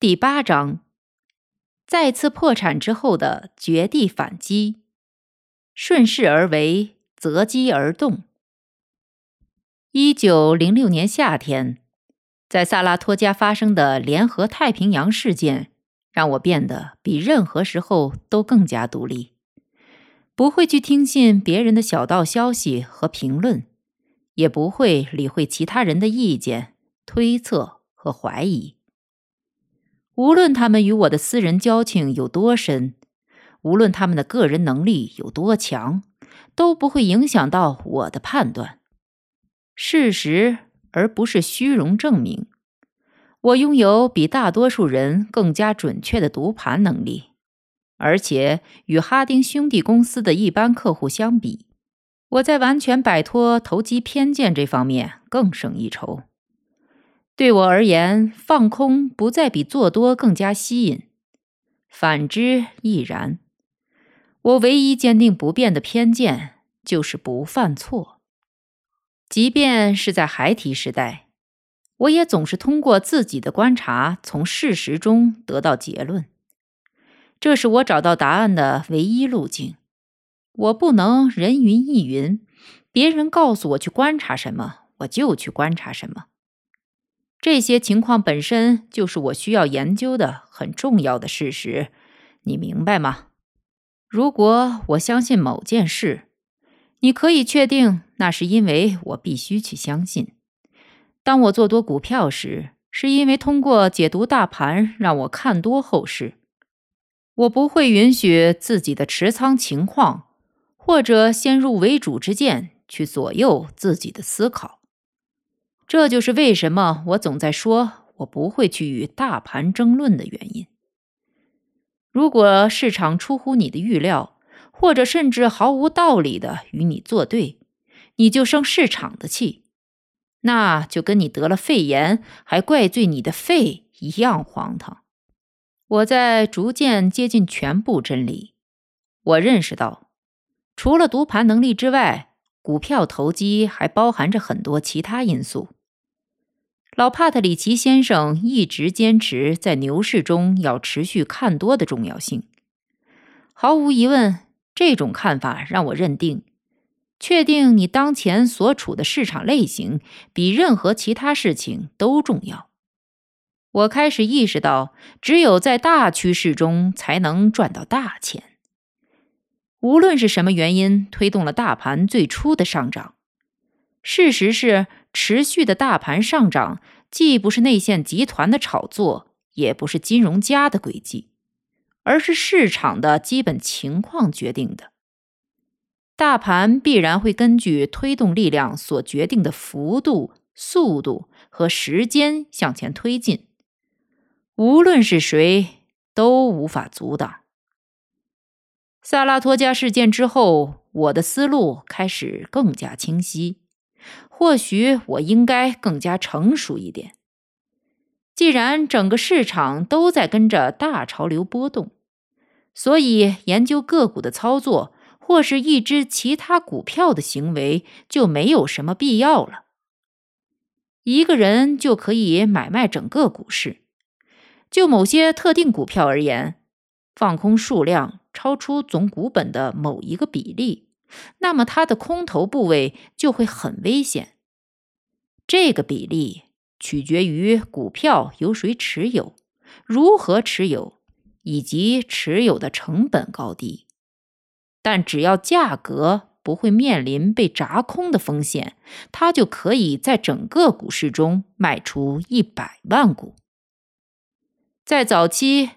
第八章，再次破产之后的绝地反击，顺势而为，择机而动。一九零六年夏天，在萨拉托加发生的联合太平洋事件，让我变得比任何时候都更加独立，不会去听信别人的小道消息和评论，也不会理会其他人的意见、推测和怀疑。无论他们与我的私人交情有多深，无论他们的个人能力有多强，都不会影响到我的判断。事实而不是虚荣证明，我拥有比大多数人更加准确的读盘能力，而且与哈丁兄弟公司的一般客户相比，我在完全摆脱投机偏见这方面更胜一筹。对我而言，放空不再比做多更加吸引，反之亦然。我唯一坚定不变的偏见就是不犯错。即便是在孩提时代，我也总是通过自己的观察，从事实中得到结论。这是我找到答案的唯一路径。我不能人云亦云，别人告诉我去观察什么，我就去观察什么。这些情况本身就是我需要研究的很重要的事实，你明白吗？如果我相信某件事，你可以确定那是因为我必须去相信。当我做多股票时，是因为通过解读大盘让我看多后市。我不会允许自己的持仓情况或者先入为主之见去左右自己的思考。这就是为什么我总在说我不会去与大盘争论的原因。如果市场出乎你的预料，或者甚至毫无道理的与你作对，你就生市场的气，那就跟你得了肺炎还怪罪你的肺一样荒唐。我在逐渐接近全部真理。我认识到，除了读盘能力之外，股票投机还包含着很多其他因素。老帕特里奇先生一直坚持在牛市中要持续看多的重要性。毫无疑问，这种看法让我认定，确定你当前所处的市场类型比任何其他事情都重要。我开始意识到，只有在大趋势中才能赚到大钱。无论是什么原因推动了大盘最初的上涨，事实是。持续的大盘上涨，既不是内线集团的炒作，也不是金融家的诡计，而是市场的基本情况决定的。大盘必然会根据推动力量所决定的幅度、速度和时间向前推进，无论是谁都无法阻挡。萨拉托加事件之后，我的思路开始更加清晰。或许我应该更加成熟一点。既然整个市场都在跟着大潮流波动，所以研究个股的操作，或是一只其他股票的行为，就没有什么必要了。一个人就可以买卖整个股市。就某些特定股票而言，放空数量超出总股本的某一个比例。那么它的空头部位就会很危险。这个比例取决于股票由谁持有、如何持有以及持有的成本高低。但只要价格不会面临被砸空的风险，它就可以在整个股市中卖出一百万股。在早期。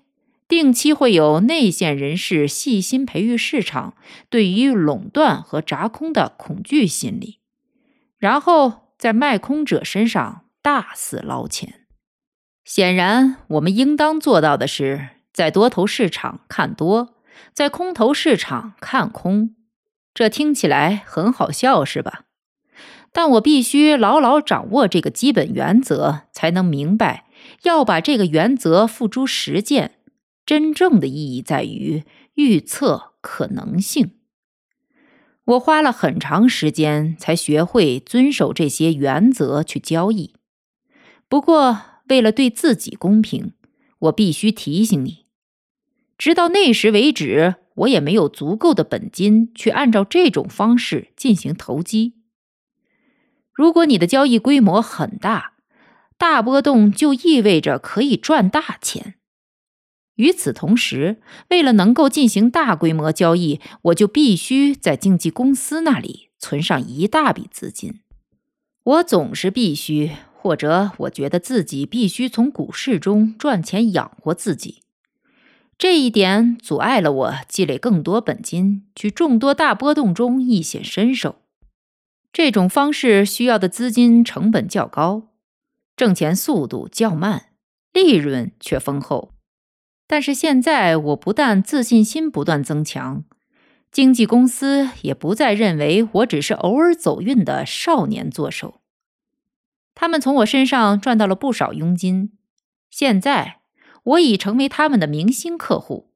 定期会有内线人士细心培育市场对于垄断和砸空的恐惧心理，然后在卖空者身上大肆捞钱。显然，我们应当做到的是，在多头市场看多，在空头市场看空。这听起来很好笑，是吧？但我必须牢牢掌握这个基本原则，才能明白要把这个原则付诸实践。真正的意义在于预测可能性。我花了很长时间才学会遵守这些原则去交易。不过，为了对自己公平，我必须提醒你，直到那时为止，我也没有足够的本金去按照这种方式进行投机。如果你的交易规模很大，大波动就意味着可以赚大钱。与此同时，为了能够进行大规模交易，我就必须在经纪公司那里存上一大笔资金。我总是必须，或者我觉得自己必须从股市中赚钱养活自己。这一点阻碍了我积累更多本金，去众多大波动中一显身手。这种方式需要的资金成本较高，挣钱速度较慢，利润却丰厚。但是现在，我不但自信心不断增强，经纪公司也不再认为我只是偶尔走运的少年作手。他们从我身上赚到了不少佣金，现在我已成为他们的明星客户，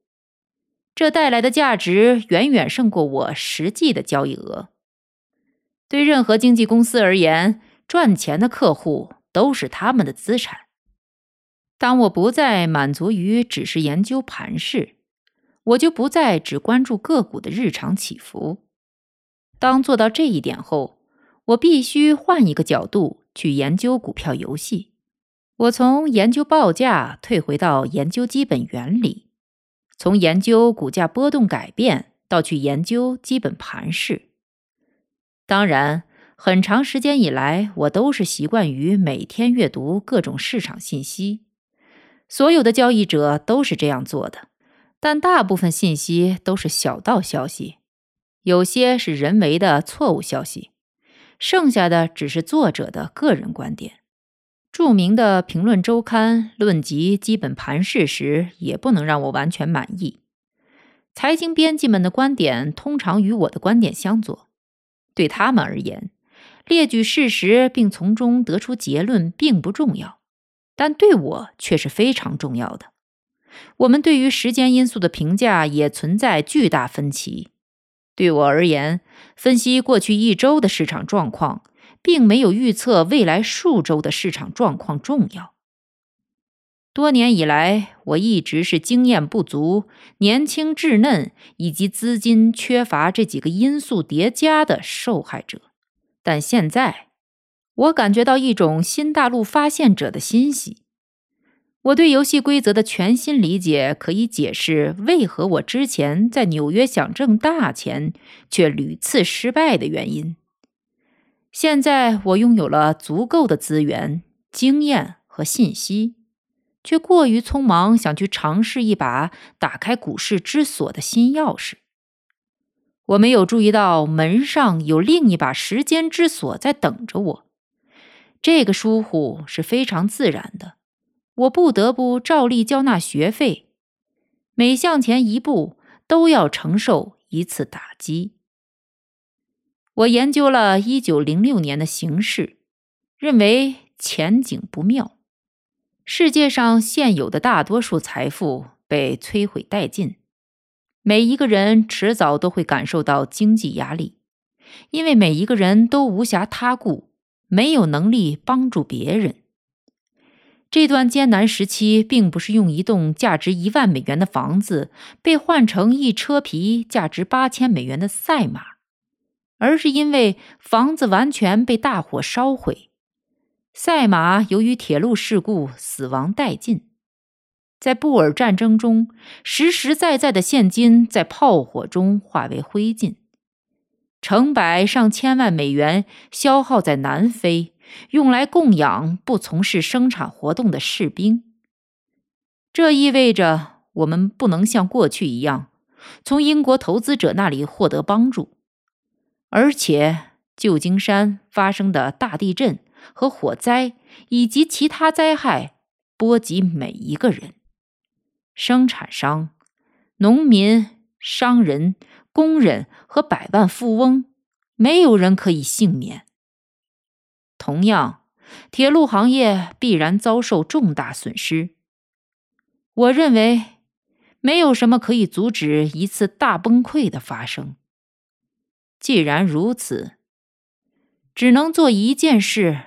这带来的价值远远胜过我实际的交易额。对任何经纪公司而言，赚钱的客户都是他们的资产。当我不再满足于只是研究盘势，我就不再只关注个股的日常起伏。当做到这一点后，我必须换一个角度去研究股票游戏。我从研究报价退回到研究基本原理，从研究股价波动改变到去研究基本盘势。当然，很长时间以来，我都是习惯于每天阅读各种市场信息。所有的交易者都是这样做的，但大部分信息都是小道消息，有些是人为的错误消息，剩下的只是作者的个人观点。著名的评论周刊论及基本盘势时，也不能让我完全满意。财经编辑们的观点通常与我的观点相左。对他们而言，列举事实并从中得出结论并不重要，但对我却是非常重要的。我们对于时间因素的评价也存在巨大分歧。对我而言，分析过去一周的市场状况，并没有预测未来数周的市场状况重要。多年以来，我一直是经验不足、年轻稚嫩以及资金缺乏这几个因素叠加的受害者。但现在，我感觉到一种新大陆发现者的欣喜。我对游戏规则的全新理解，可以解释为何我之前在纽约想挣大钱，却屡次失败的原因。现在，我拥有了足够的资源、经验和信息。却过于匆忙，想去尝试一把打开股市之锁的新钥匙。我没有注意到门上有另一把时间之锁在等着我。这个疏忽是非常自然的。我不得不照例交纳学费，每向前一步都要承受一次打击。我研究了一九零六年的形势，认为前景不妙。世界上现有的大多数财富被摧毁殆尽，每一个人迟早都会感受到经济压力，因为每一个人都无暇他顾，没有能力帮助别人。这段艰难时期，并不是用一栋价值一万美元的房子被换成一车皮价值八千美元的赛马，而是因为房子完全被大火烧毁。赛马由于铁路事故死亡殆尽，在布尔战争中，实实在在的现金在炮火中化为灰烬，成百上千万美元消耗在南非，用来供养不从事生产活动的士兵。这意味着我们不能像过去一样从英国投资者那里获得帮助，而且旧金山发生的大地震。和火灾以及其他灾害波及每一个人：生产商、农民、商人、工人和百万富翁，没有人可以幸免。同样，铁路行业必然遭受重大损失。我认为，没有什么可以阻止一次大崩溃的发生。既然如此，只能做一件事：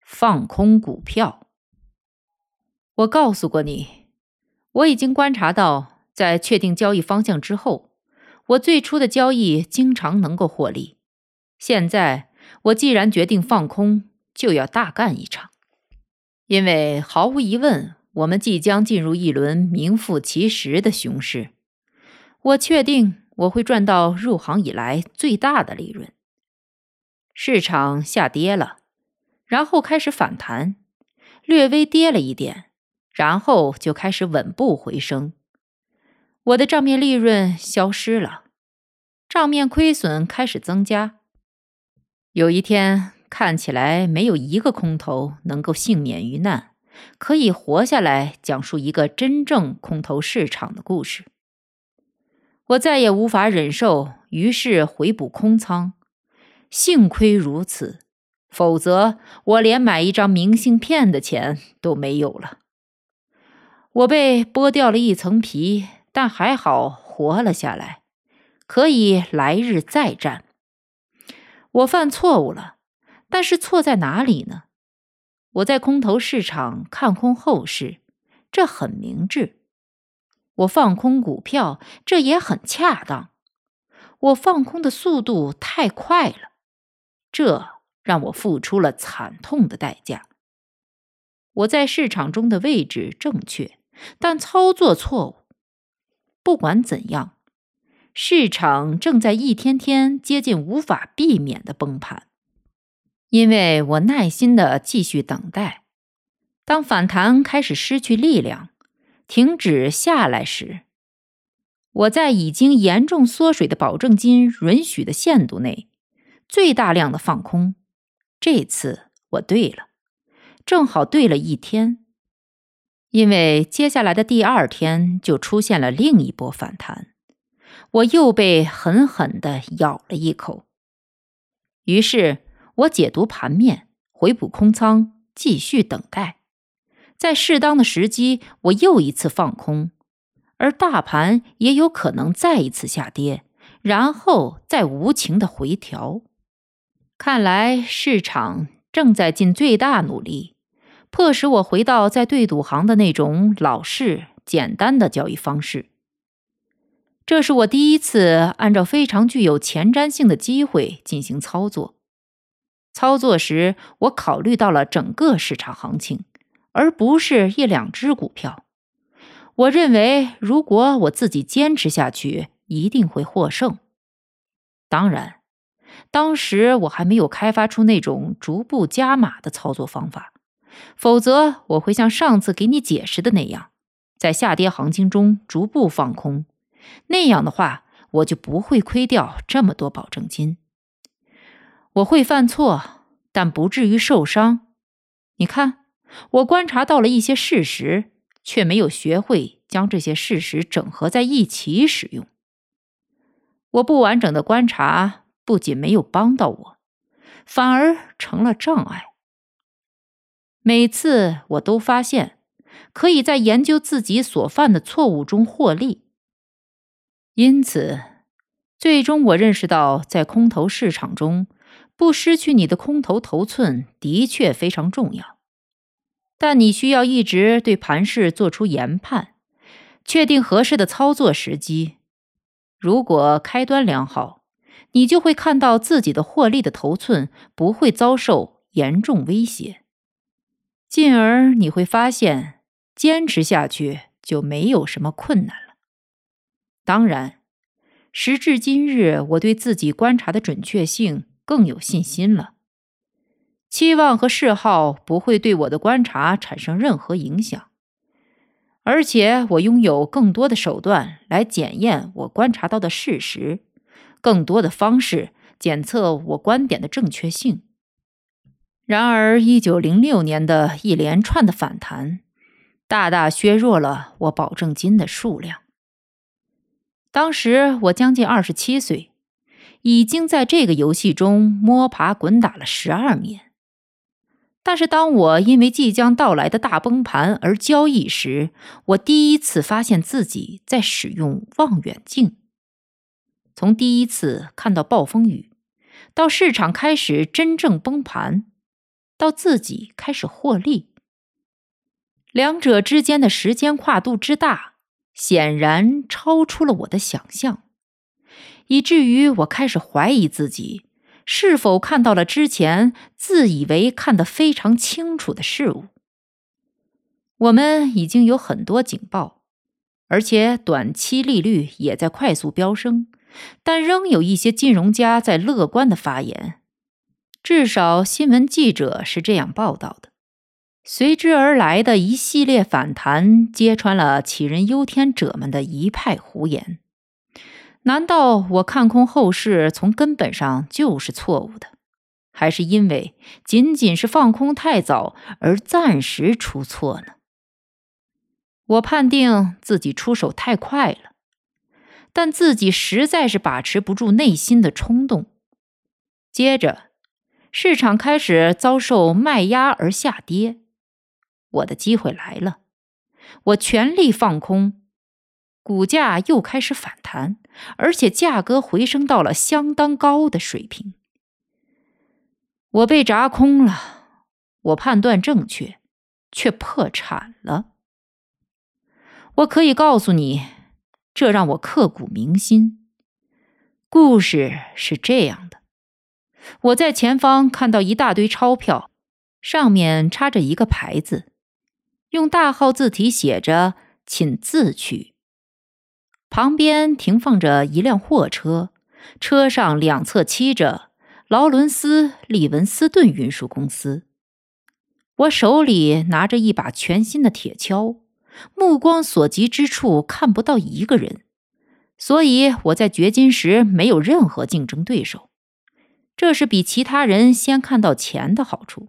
放空股票。我告诉过你，我已经观察到，在确定交易方向之后，我最初的交易经常能够获利。现在，我既然决定放空，就要大干一场，因为毫无疑问。我们即将进入一轮名副其实的熊市，我确定我会赚到入行以来最大的利润。市场下跌了，然后开始反弹，略微跌了一点，然后就开始稳步回升。我的账面利润消失了，账面亏损开始增加。有一天，看起来没有一个空头能够幸免于难。可以活下来，讲述一个真正空头市场的故事。我再也无法忍受，于是回补空仓。幸亏如此，否则我连买一张明信片的钱都没有了。我被剥掉了一层皮，但还好活了下来，可以来日再战。我犯错误了，但是错在哪里呢？我在空头市场看空后市，这很明智；我放空股票，这也很恰当。我放空的速度太快了，这让我付出了惨痛的代价。我在市场中的位置正确，但操作错误。不管怎样，市场正在一天天接近无法避免的崩盘。因为我耐心的继续等待，当反弹开始失去力量、停止下来时，我在已经严重缩水的保证金允许的限度内，最大量的放空。这次我对了，正好对了一天，因为接下来的第二天就出现了另一波反弹，我又被狠狠的咬了一口，于是。我解读盘面，回补空仓，继续等待，在适当的时机，我又一次放空，而大盘也有可能再一次下跌，然后再无情的回调。看来市场正在尽最大努力，迫使我回到在对赌行的那种老式、简单的交易方式。这是我第一次按照非常具有前瞻性的机会进行操作。操作时，我考虑到了整个市场行情，而不是一两只股票。我认为，如果我自己坚持下去，一定会获胜。当然，当时我还没有开发出那种逐步加码的操作方法，否则我会像上次给你解释的那样，在下跌行情中逐步放空。那样的话，我就不会亏掉这么多保证金。我会犯错，但不至于受伤。你看，我观察到了一些事实，却没有学会将这些事实整合在一起使用。我不完整的观察不仅没有帮到我，反而成了障碍。每次我都发现，可以在研究自己所犯的错误中获利。因此，最终我认识到，在空头市场中。不失去你的空头头寸的确非常重要，但你需要一直对盘势做出研判，确定合适的操作时机。如果开端良好，你就会看到自己的获利的头寸不会遭受严重威胁，进而你会发现坚持下去就没有什么困难了。当然，时至今日，我对自己观察的准确性。更有信心了。期望和嗜好不会对我的观察产生任何影响，而且我拥有更多的手段来检验我观察到的事实，更多的方式检测我观点的正确性。然而，一九零六年的一连串的反弹，大大削弱了我保证金的数量。当时我将近二十七岁，已经在这个游戏中摸爬滚打了十二年。但是，当我因为即将到来的大崩盘而交易时，我第一次发现自己在使用望远镜。从第一次看到暴风雨，到市场开始真正崩盘。到自己开始获利，两者之间的时间跨度之大，显然超出了我的想象，以至于我开始怀疑自己是否看到了之前自以为看得非常清楚的事物。我们已经有很多警报，而且短期利率也在快速飙升，但仍有一些金融家在乐观的发言。至少新闻记者是这样报道的。随之而来的一系列反弹，揭穿了杞人忧天者们的一派胡言。难道我看空后市从根本上就是错误的，还是因为仅仅是放空太早而暂时出错呢？我判定自己出手太快了，但自己实在是把持不住内心的冲动。接着。市场开始遭受卖压而下跌，我的机会来了，我全力放空，股价又开始反弹，而且价格回升到了相当高的水平。我被砸空了，我判断正确，却破产了。我可以告诉你，这让我刻骨铭心。故事是这样的。我在前方看到一大堆钞票，上面插着一个牌子，用大号字体写着“请自取”。旁边停放着一辆货车，车上两侧漆着“劳伦斯·利文斯顿运输公司”。我手里拿着一把全新的铁锹，目光所及之处看不到一个人，所以我在掘金时没有任何竞争对手。这是比其他人先看到钱的好处。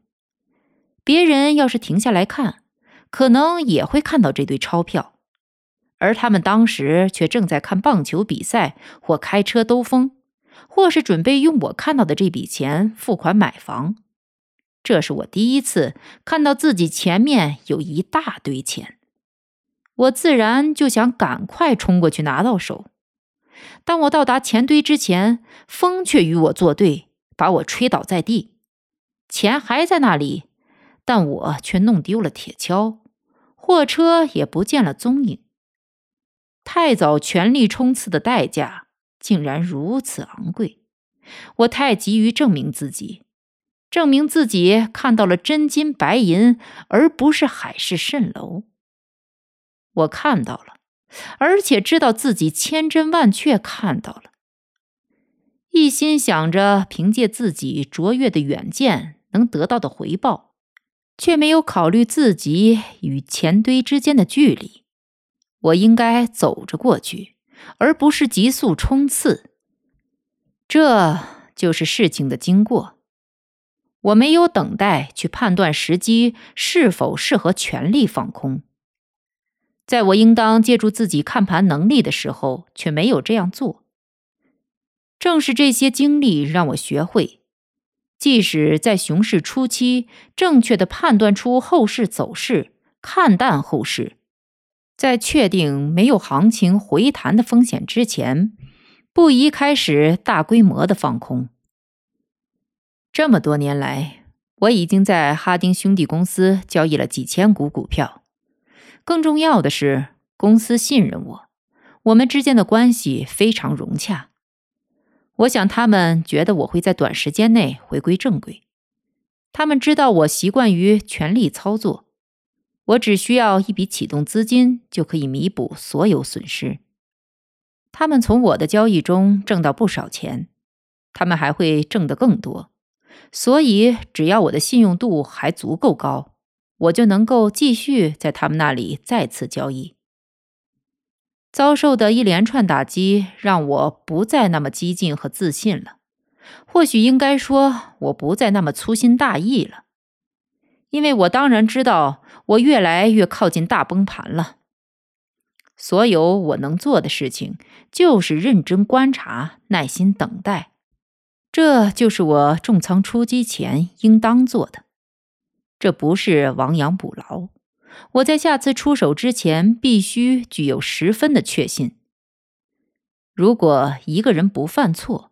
别人要是停下来看，可能也会看到这堆钞票，而他们当时却正在看棒球比赛，或开车兜风，或是准备用我看到的这笔钱付款买房。这是我第一次看到自己前面有一大堆钱，我自然就想赶快冲过去拿到手。当我到达钱堆之前，风却与我作对。把我吹倒在地，钱还在那里，但我却弄丢了铁锹，货车也不见了踪影。太早全力冲刺的代价竟然如此昂贵，我太急于证明自己，证明自己看到了真金白银，而不是海市蜃楼。我看到了，而且知道自己千真万确看到了。一心想着凭借自己卓越的远见能得到的回报，却没有考虑自己与钱堆之间的距离。我应该走着过去，而不是急速冲刺。这就是事情的经过。我没有等待去判断时机是否适合全力放空，在我应当借助自己看盘能力的时候，却没有这样做。正是这些经历让我学会，即使在熊市初期，正确的判断出后市走势，看淡后市，在确定没有行情回弹的风险之前，不宜开始大规模的放空。这么多年来，我已经在哈丁兄弟公司交易了几千股股票，更重要的是，公司信任我，我们之间的关系非常融洽。我想，他们觉得我会在短时间内回归正轨。他们知道我习惯于全力操作，我只需要一笔启动资金就可以弥补所有损失。他们从我的交易中挣到不少钱，他们还会挣得更多。所以，只要我的信用度还足够高，我就能够继续在他们那里再次交易。遭受的一连串打击让我不再那么激进和自信了，或许应该说，我不再那么粗心大意了。因为我当然知道，我越来越靠近大崩盘了。所有我能做的事情，就是认真观察，耐心等待。这就是我重仓出击前应当做的。这不是亡羊补牢。我在下次出手之前，必须具有十分的确信。如果一个人不犯错，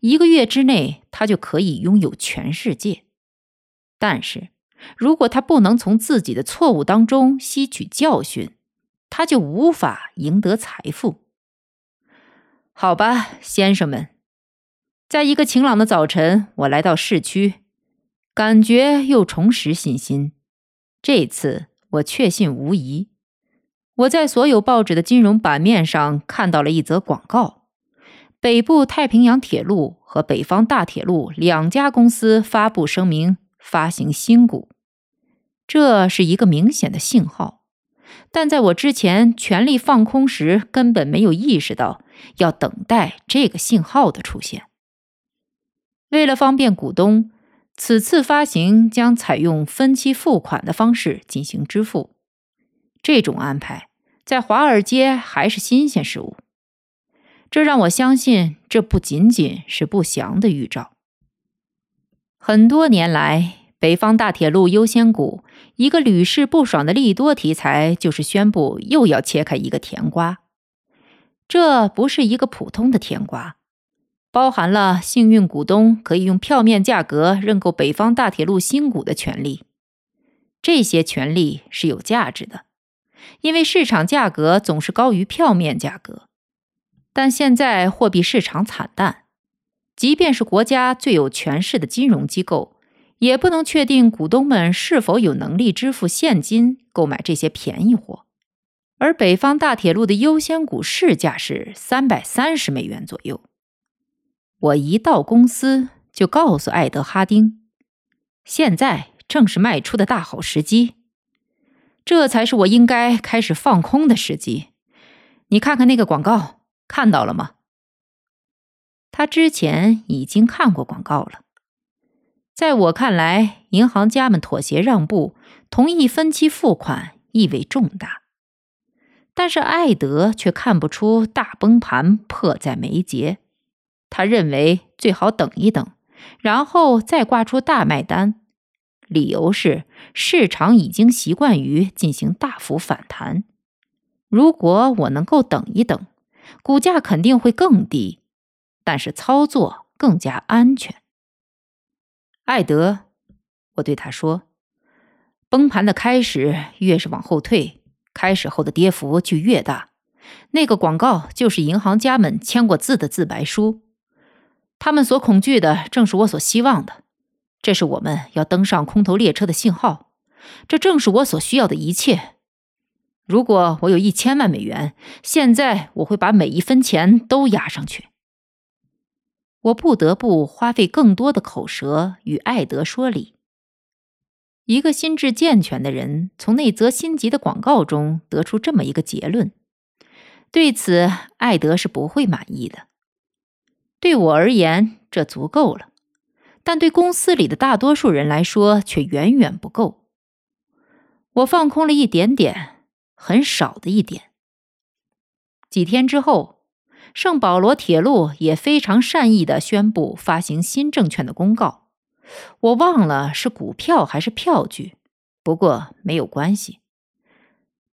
一个月之内他就可以拥有全世界。但是，如果他不能从自己的错误当中吸取教训，他就无法赢得财富。好吧，先生们，在一个晴朗的早晨，我来到市区，感觉又重拾信心。这次我确信无疑。我在所有报纸的金融版面上看到了一则广告：北部太平洋铁路和北方大铁路两家公司发布声明，发行新股。这是一个明显的信号。但在我之前全力放空时，根本没有意识到要等待这个信号的出现。为了方便股东，此次发行将采用分期付款的方式进行支付。这种安排在华尔街还是新鲜事物，这让我相信这不仅仅是不祥的预兆。很多年来。北方大铁路优先股一个屡试不爽的利多题材，就是宣布又要切开一个甜瓜。这不是一个普通的甜瓜，包含了幸运股东可以用票面价格认购北方大铁路新股的权利。这些权利是有价值的，因为市场价格总是高于票面价格。但现在货币市场惨淡，即便是国家最有权势的金融机构。也不能确定股东们是否有能力支付现金购买这些便宜货，而北方大铁路的优先股市价是三百三十美元左右。我一到公司就告诉艾德哈丁，现在正是卖出的大好时机，这才是我应该开始放空的时机。你看看那个广告，看到了吗？他之前已经看过广告了。在我看来，银行家们妥协让步，同意分期付款，意味重大。但是艾德却看不出大崩盘迫在眉睫，他认为最好等一等，然后再挂出大卖单。理由是市场已经习惯于进行大幅反弹。如果我能够等一等，股价肯定会更低，但是操作更加安全。艾德，我对他说：“崩盘的开始越是往后退，开始后的跌幅就越大。那个广告就是银行家们签过字的自白书，他们所恐惧的正是我所希望的。这是我们要登上空头列车的信号，这正是我所需要的一切。如果我有一千万美元，现在我会把每一分钱都压上去。”我不得不花费更多的口舌与艾德说理。一个心智健全的人从那则心急的广告中得出这么一个结论，对此艾德是不会满意的。对我而言，这足够了，但对公司里的大多数人来说却远远不够。我放空了一点点，很少的一点。几天之后。圣保罗铁路也非常善意的宣布发行新证券的公告，我忘了是股票还是票据，不过没有关系。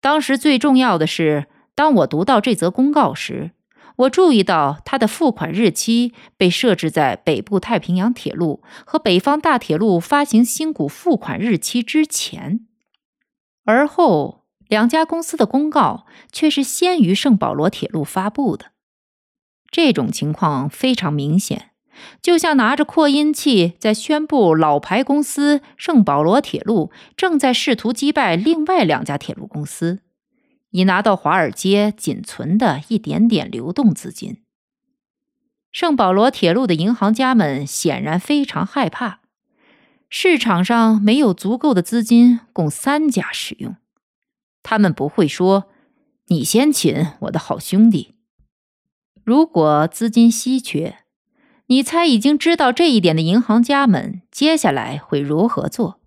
当时最重要的是，当我读到这则公告时，我注意到他的付款日期被设置在北部太平洋铁路和北方大铁路发行新股付款日期之前，而后两家公司的公告却是先于圣保罗铁路发布的。这种情况非常明显，就像拿着扩音器在宣布老牌公司圣保罗铁路正在试图击败另外两家铁路公司，以拿到华尔街仅存的一点点流动资金。圣保罗铁路的银行家们显然非常害怕，市场上没有足够的资金供三家使用。他们不会说：“你先请，我的好兄弟。”如果资金稀缺，你猜已经知道这一点的银行家们接下来会如何做？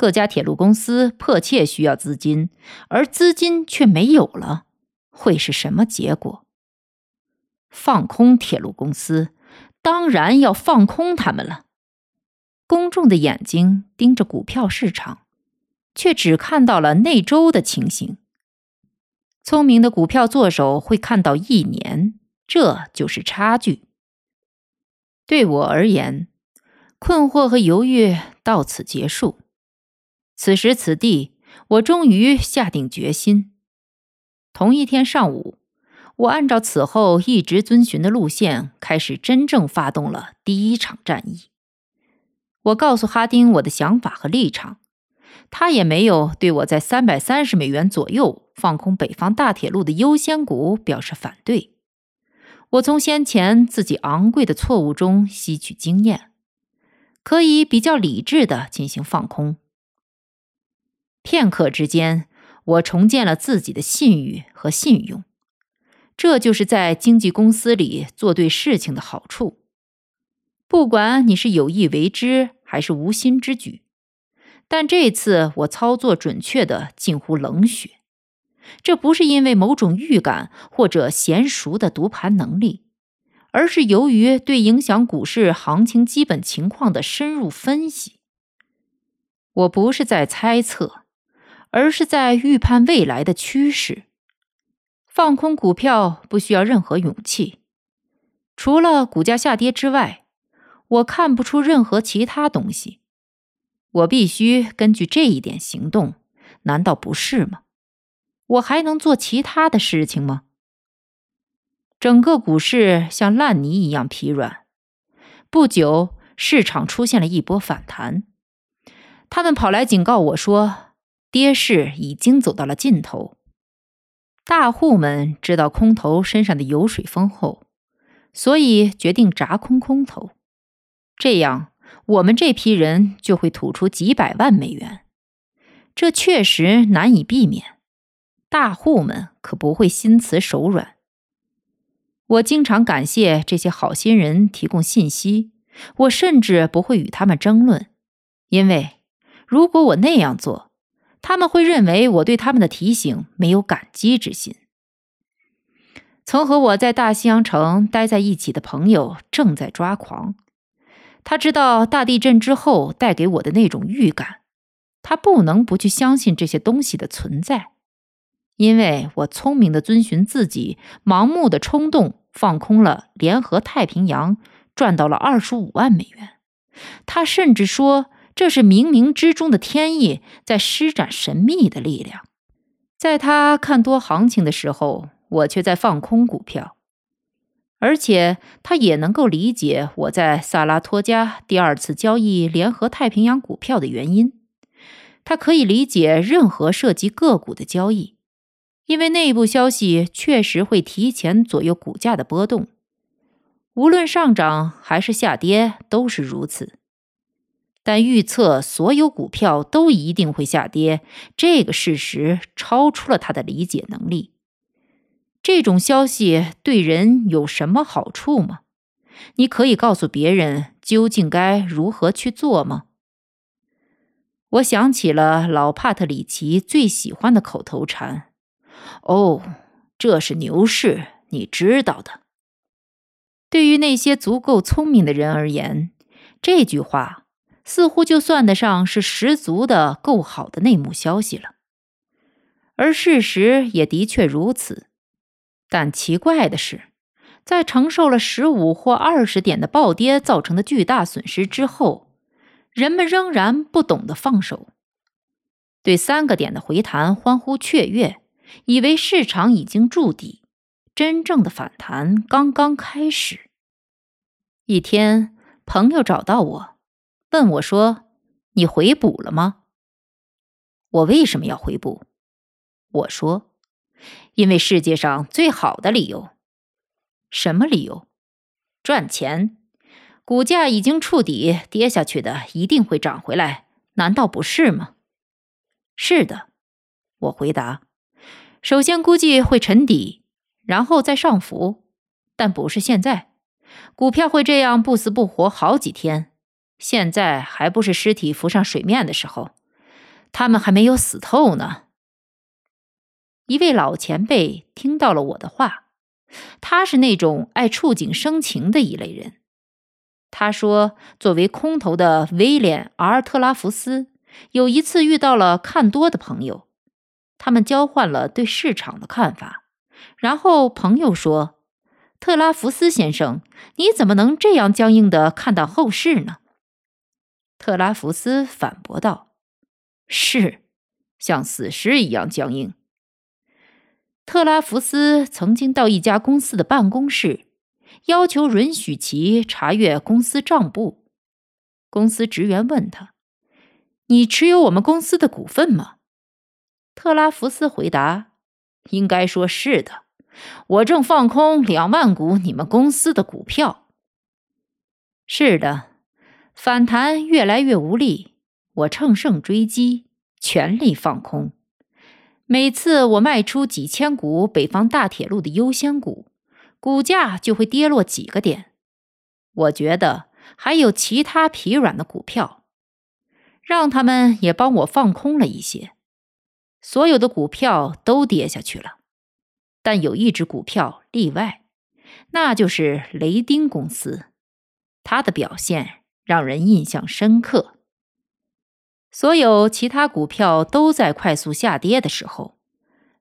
各家铁路公司迫切需要资金，而资金却没有了，会是什么结果？放空铁路公司，当然要放空他们了。公众的眼睛盯着股票市场，却只看到了那周的情形。聪明的股票作手会看到一年，这就是差距。对我而言，困惑和犹豫到此结束。此时此地，我终于下定决心。同一天上午，我按照此后一直遵循的路线，开始真正发动了第一场战役。我告诉哈丁我的想法和立场，他也没有对我在三百三十美元左右放空北方大铁路的优先股表示反对。我从先前自己昂贵的错误中吸取经验，可以比较理智的进行放空。片刻之间，我重建了自己的信誉和信用。这就是在经纪公司里做对事情的好处。不管你是有意为之还是无心之举，但这次我操作准确的近乎冷血。这不是因为某种预感或者娴熟的读盘能力，而是由于对影响股市行情基本情况的深入分析。我不是在猜测。而是在预判未来的趋势。放空股票不需要任何勇气，除了股价下跌之外，我看不出任何其他东西。我必须根据这一点行动，难道不是吗？我还能做其他的事情吗？整个股市像烂泥一样疲软。不久，市场出现了一波反弹，他们跑来警告我说。跌势已经走到了尽头，大户们知道空头身上的油水丰厚，所以决定砸空空头，这样我们这批人就会吐出几百万美元。这确实难以避免，大户们可不会心慈手软。我经常感谢这些好心人提供信息，我甚至不会与他们争论，因为如果我那样做，他们会认为我对他们的提醒没有感激之心。曾和我在大西洋城待在一起的朋友正在抓狂，他知道大地震之后带给我的那种预感，他不能不去相信这些东西的存在，因为我聪明的遵循自己盲目的冲动，放空了联合太平洋，赚到了二十五万美元。他甚至说。这是冥冥之中的天意在施展神秘的力量，在他看多行情的时候，我却在放空股票，而且他也能够理解我在萨拉托加第二次交易联合太平洋股票的原因。他可以理解任何涉及个股的交易，因为内部消息确实会提前左右股价的波动，无论上涨还是下跌都是如此。但预测所有股票都一定会下跌，这个事实超出了他的理解能力。这种消息对人有什么好处吗？你可以告诉别人究竟该如何去做吗？我想起了老帕特里奇最喜欢的口头禅：“哦，这是牛市，你知道的。”对于那些足够聪明的人而言，这句话。似乎就算得上是十足的够好的内幕消息了，而事实也的确如此。但奇怪的是，在承受了十五或二十点的暴跌造成的巨大损失之后，人们仍然不懂得放手，对三个点的回弹欢呼雀跃，以为市场已经筑底，真正的反弹刚刚开始。一天，朋友找到我。问我说：“你回补了吗？”我为什么要回补？我说：“因为世界上最好的理由。什么理由？赚钱。股价已经触底，跌下去的一定会涨回来，难道不是吗？”是的，我回答。首先估计会沉底，然后再上浮，但不是现在。股票会这样不死不活好几天。现在还不是尸体浮上水面的时候，他们还没有死透呢。一位老前辈听到了我的话，他是那种爱触景生情的一类人。他说，作为空头的威廉·阿尔特拉福斯有一次遇到了看多的朋友，他们交换了对市场的看法。然后朋友说：“特拉福斯先生，你怎么能这样僵硬地看到后市呢？”特拉福斯反驳道：“是，像死尸一样僵硬。”特拉福斯曾经到一家公司的办公室。要求允许其查阅公司账簿。公司职员问他：“你持有我们公司的股份吗？”特拉福斯回答：“应该说是的，我正放空两万股你们公司的股票。”是的，反弹越来越无力，我乘胜追击，全力放空。每次我卖出几千股北方大铁路的优先股。股价就会跌落几个点。我觉得还有其他疲软的股票，让他们也帮我放空了一些。所有的股票都跌下去了，但有一只股票例外，那就是雷丁公司。它的表现让人印象深刻。所有其他股票都在快速下跌的时候。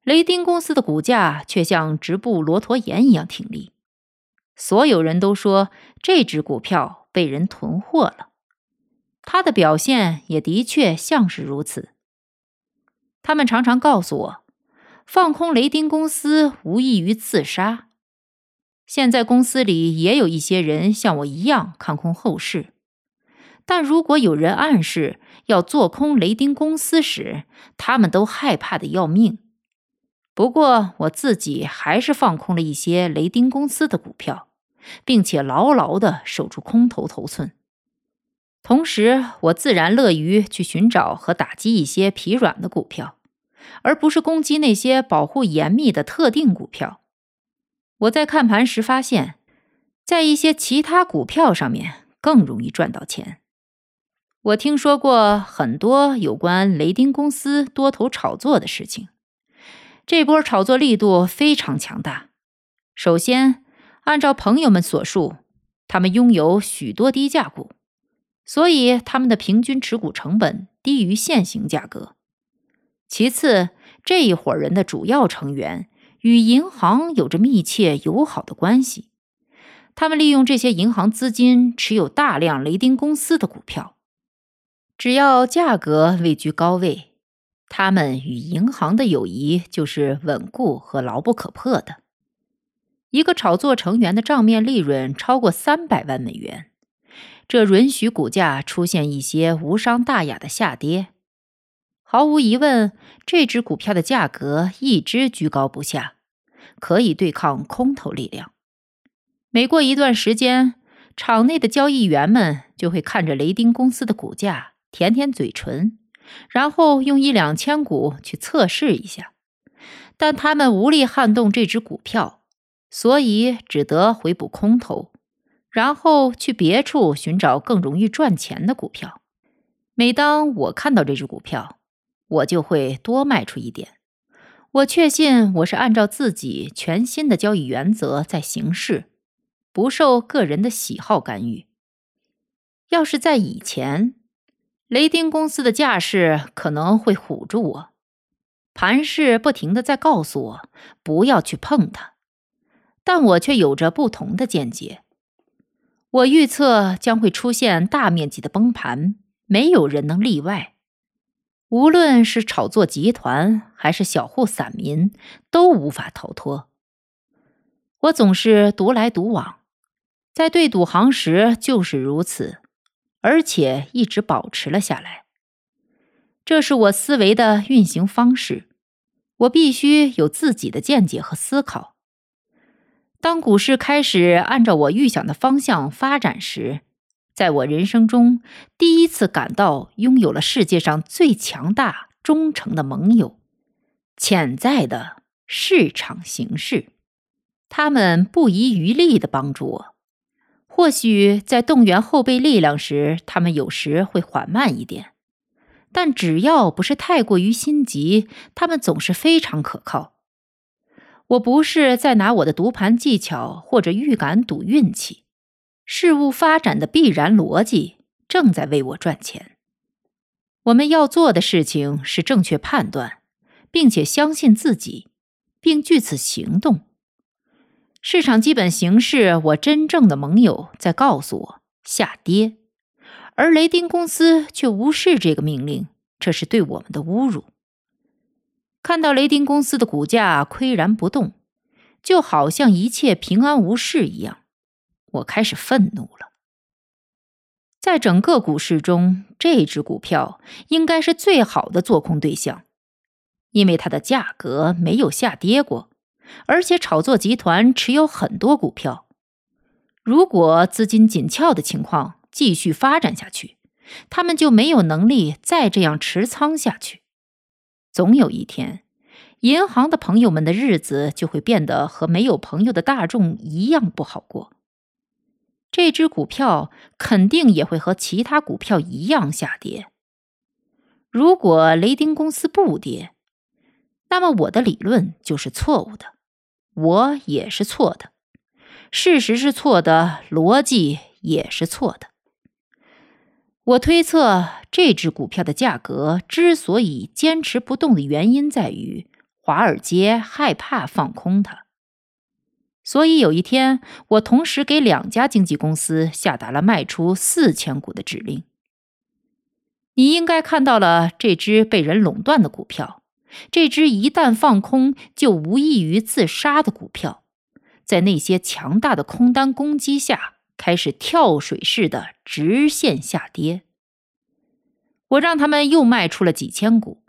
雷丁公司的股价却像直布罗陀岩一样挺立，所有人都说这只股票被人囤货了。它的表现也的确像是如此。他们常常告诉我，放空雷丁公司无异于自杀。现在公司里也有一些人像我一样看空后市，但如果有人暗示要做空雷丁公司时，他们都害怕的要命。不过，我自己还是放空了一些雷丁公司的股票，并且牢牢的守住空头头寸。同时，我自然乐于去寻找和打击一些疲软的股票，而不是攻击那些保护严密的特定股票。我在看盘时发现，在一些其他股票上面更容易赚到钱。我听说过很多有关雷丁公司多头炒作的事情。这波炒作力度非常强大。首先，按照朋友们所述，他们拥有许多低价股，所以他们的平均持股成本低于现行价格。其次，这一伙人的主要成员与银行有着密切友好的关系，他们利用这些银行资金持有大量雷丁公司的股票，只要价格位居高位。他们与银行的友谊就是稳固和牢不可破的。一个炒作成员的账面利润超过三百万美元，这允许股价出现一些无伤大雅的下跌。毫无疑问，这只股票的价格一直居高不下，可以对抗空头力量。每过一段时间，场内的交易员们就会看着雷丁公司的股价，舔舔嘴唇。然后用一两千股去测试一下，但他们无力撼动这只股票，所以只得回补空头，然后去别处寻找更容易赚钱的股票。每当我看到这只股票，我就会多卖出一点。我确信我是按照自己全新的交易原则在行事，不受个人的喜好干预。要是在以前，雷丁公司的架势可能会唬住我，盘势不停的在告诉我不要去碰它，但我却有着不同的见解。我预测将会出现大面积的崩盘，没有人能例外。无论是炒作集团还是小户散民，都无法逃脱。我总是独来独往，在对赌行时就是如此。而且一直保持了下来，这是我思维的运行方式。我必须有自己的见解和思考。当股市开始按照我预想的方向发展时，在我人生中第一次感到拥有了世界上最强大、忠诚的盟友——潜在的市场形势。他们不遗余力的帮助我。或许在动员后备力量时，他们有时会缓慢一点，但只要不是太过于心急，他们总是非常可靠。我不是在拿我的读盘技巧或者预感赌运气，事物发展的必然逻辑正在为我赚钱。我们要做的事情是正确判断，并且相信自己，并据此行动。市场基本形势，我真正的盟友在告诉我下跌。而雷丁公司却无视这个命令，这是对我们的侮辱。看到雷丁公司的股价岿然不动，就好像一切平安无事一样，我开始愤怒了。在整个股市中，这只股票应该是最好的做空对象，因为它的价格没有下跌过，而且炒作集团持有很多股票。如果资金紧俏的情况，继续发展下去，他们就没有能力再这样持仓下去。总有一天，银行的朋友们的日子就会变得和没有朋友的大众一样不好过。这只股票肯定也会和其他股票一样下跌。如果雷丁公司不跌，那么我的理论就是错误的，我也是错的，事实是错的，逻辑也是错的。我推测，这只股票的价格之所以坚持不动的原因在于华尔街害怕放空它。所以有一天，我同时给两家经纪公司下达了卖出四千股的指令。你应该看到了这只被人垄断的股票，这只一旦放空就无异于自杀的股票，在那些强大的空单攻击下。开始跳水式的直线下跌，我让他们又卖出了几千股。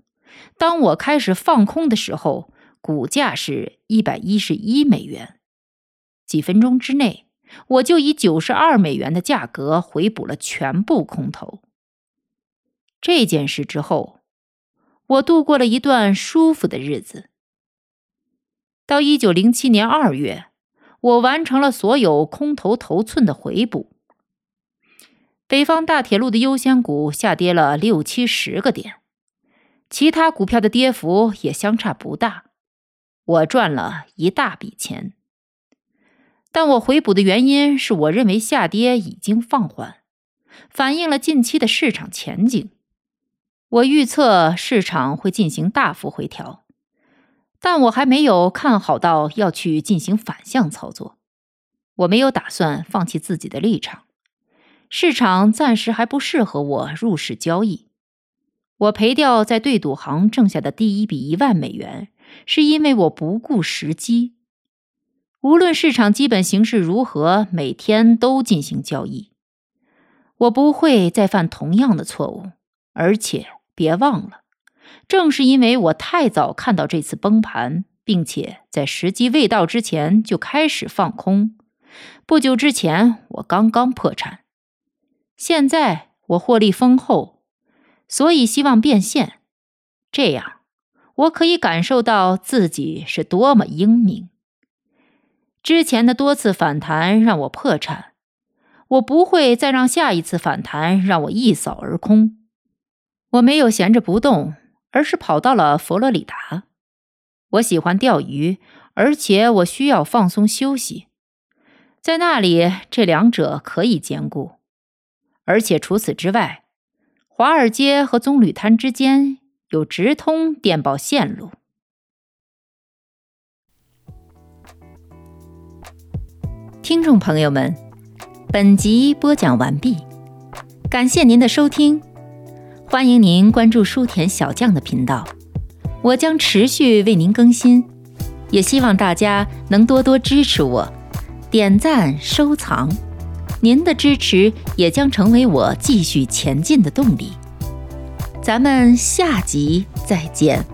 当我开始放空的时候，股价是一百一十一美元。几分钟之内，我就以九十二美元的价格回补了全部空头。这件事之后，我度过了一段舒服的日子。到一九零七年二月。我完成了所有空头头寸的回补。北方大铁路的优先股下跌了六七十个点，其他股票的跌幅也相差不大。我赚了一大笔钱，但我回补的原因是我认为下跌已经放缓，反映了近期的市场前景。我预测市场会进行大幅回调。但我还没有看好到要去进行反向操作，我没有打算放弃自己的立场。市场暂时还不适合我入市交易。我赔掉在对赌行挣下的第一笔一万美元，是因为我不顾时机。无论市场基本形势如何，每天都进行交易。我不会再犯同样的错误，而且别忘了。正是因为我太早看到这次崩盘，并且在时机未到之前就开始放空，不久之前我刚刚破产，现在我获利丰厚，所以希望变现，这样我可以感受到自己是多么英明。之前的多次反弹让我破产，我不会再让下一次反弹让我一扫而空。我没有闲着不动。而是跑到了佛罗里达。我喜欢钓鱼，而且我需要放松休息。在那里，这两者可以兼顾。而且除此之外，华尔街和棕榈滩之间有直通电报线路。听众朋友们，本集播讲完毕，感谢您的收听。欢迎您关注书田小将的频道，我将持续为您更新，也希望大家能多多支持我，点赞收藏，您的支持也将成为我继续前进的动力。咱们下集再见。